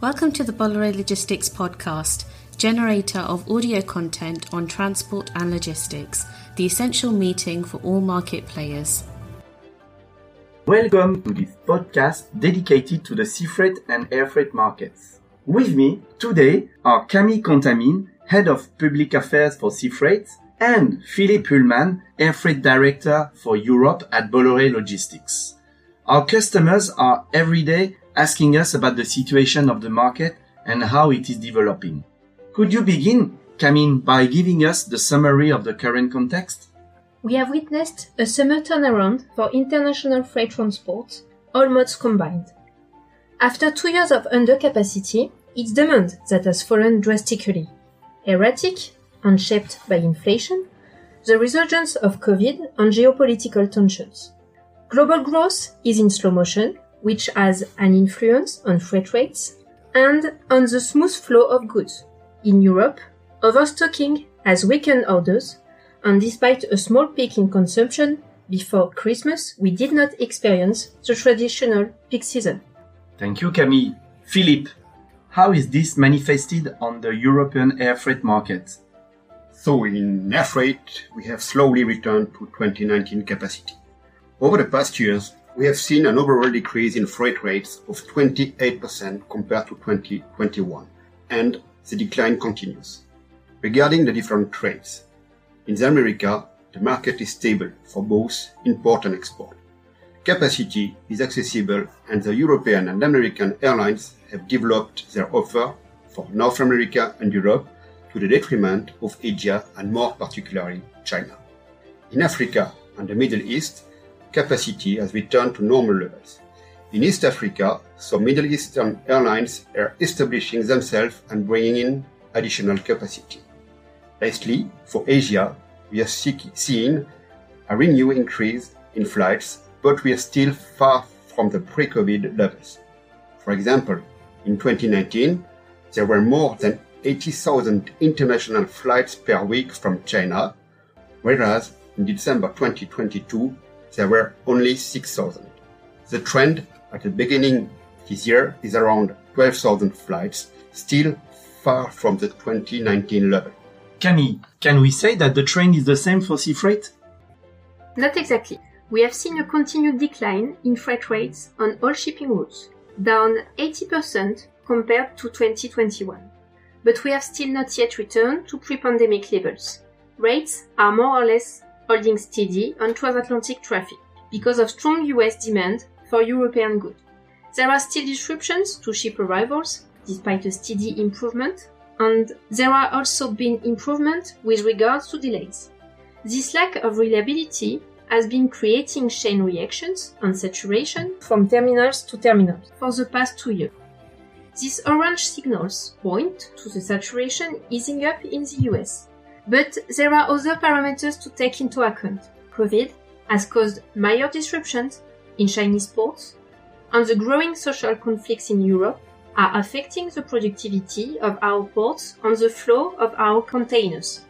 Welcome to the Bolloré Logistics podcast, generator of audio content on transport and logistics, the essential meeting for all market players. Welcome to this podcast dedicated to the sea freight and air freight markets. With me today are Camille Contamine, Head of Public Affairs for Sea Freight, and Philippe Hullman, Air Freight Director for Europe at Bolloré Logistics. Our customers are every day asking us about the situation of the market and how it is developing. Could you begin, Camille, by giving us the summary of the current context? We have witnessed a summer turnaround for international freight transport, all modes combined. After two years of undercapacity, it's demand that has fallen drastically. Erratic unshaped by inflation, the resurgence of COVID and geopolitical tensions. Global growth is in slow motion, which has an influence on freight rates and on the smooth flow of goods. In Europe, overstocking has weakened orders, and despite a small peak in consumption before Christmas, we did not experience the traditional peak season. Thank you, Camille. Philippe, how is this manifested on the European air freight market? So in air freight, we have slowly returned to 2019 capacity. Over the past years, we have seen an overall decrease in freight rates of 28% compared to 2021, and the decline continues. Regarding the different trades, in the America, the market is stable for both import and export. Capacity is accessible and the European and American airlines have developed their offer for North America and Europe to the detriment of Asia and more particularly China. In Africa and the Middle East, capacity has returned to normal levels. In East Africa, some Middle Eastern airlines are establishing themselves and bringing in additional capacity. Lastly, for Asia, we are seeing a renewed increase in flights, but we are still far from the pre-COVID levels. For example, in 2019, there were more than 80,000 international flights per week from China, whereas in December 2022, there were only 6,000. The trend at the beginning this year is around 12,000 flights, still far from the 2019 level. Camille, can we say that the trend is the same for sea freight? Not exactly. We have seen a continued decline in freight rates on all shipping routes, down 80% compared to 2021. But we have still not yet returned to pre-pandemic levels. Rates are more or less holding steady on transatlantic traffic because of strong US demand for European goods. There are still disruptions to ship arrivals despite a steady improvement, and there are also been improvements with regards to delays. This lack of reliability has been creating chain reactions and saturation from terminals to terminals for the past two years. These orange signals point to the saturation easing up in the US, but there are other parameters to take into account. COVID has caused major disruptions in Chinese ports, and the growing social conflicts in Europe are affecting the productivity of our ports and the flow of our containers.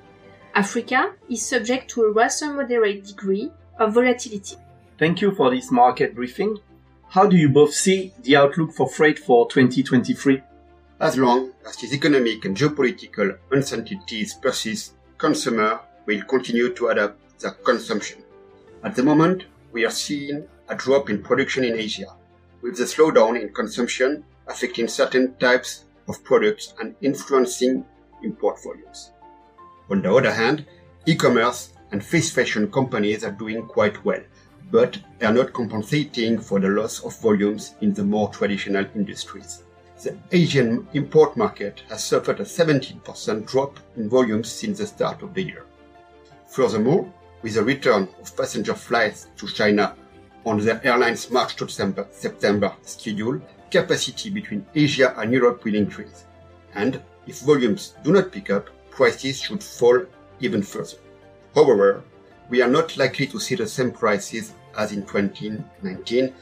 Africa is subject to a rather moderate degree of volatility. Thank you for this market briefing. How do you both see the outlook for freight for 2023? As long as these economic and geopolitical uncertainties persist, consumers will continue to adapt their consumption. At the moment, we are seeing a drop in production in Asia, with the slowdown in consumption affecting certain types of products and influencing import volumes. On the other hand, e-commerce and fast fashion companies are doing quite well, but they are not compensating for the loss of volumes in the more traditional industries the Asian import market has suffered a 17% drop in volumes since the start of the year. Furthermore, with the return of passenger flights to China on the airline's March to September schedule, capacity between Asia and Europe will increase. And if volumes do not pick up, prices should fall even further. However, we are not likely to see the same prices as in 2019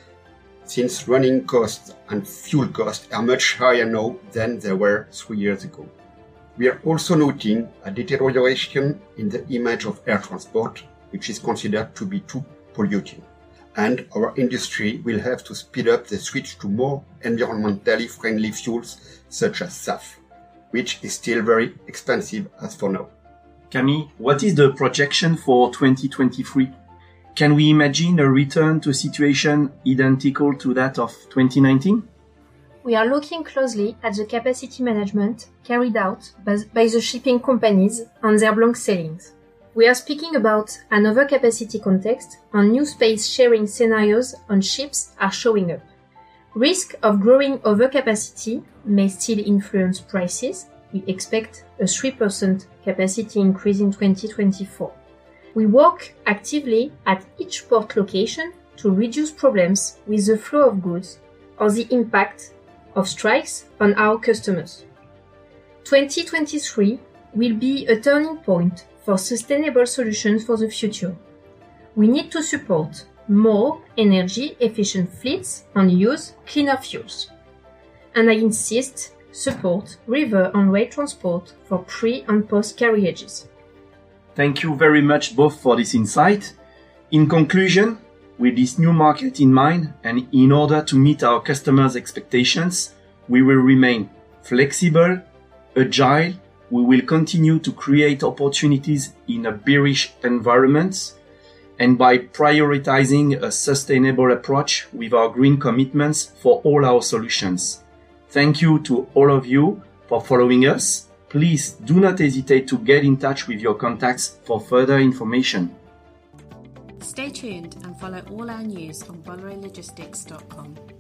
since running costs and fuel costs are much higher now than they were three years ago. We are also noting a deterioration in the image of air transport, which is considered to be too polluting. and our industry will have to speed up the switch to more environmentally friendly fuels such as SAF, which is still very expensive as for now. Camille, what is the projection for 2023? Can we imagine a return to a situation identical to that of 2019? We are looking closely at the capacity management carried out by the shipping companies and their blank sailings. We are speaking about an overcapacity context and new space sharing scenarios on ships are showing up. Risk of growing overcapacity may still influence prices. We expect a 3% capacity increase in 2024. We work actively at each port location to reduce problems with the flow of goods or the impact of strikes on our customers. 2023 will be a turning point for sustainable solutions for the future. We need to support more energy efficient fleets and use cleaner fuels. And I insist support river and rail transport for pre and post carriages. Thank you very much both for this insight. In conclusion, with this new market in mind and in order to meet our customers' expectations, we will remain flexible, agile, we will continue to create opportunities in a bearish environment and by prioritizing a sustainable approach with our green commitments for all our solutions. Thank you to all of you for following us. Please do not hesitate to get in touch with your contacts for further information. Stay tuned and follow all our news on bollore-logistics.com.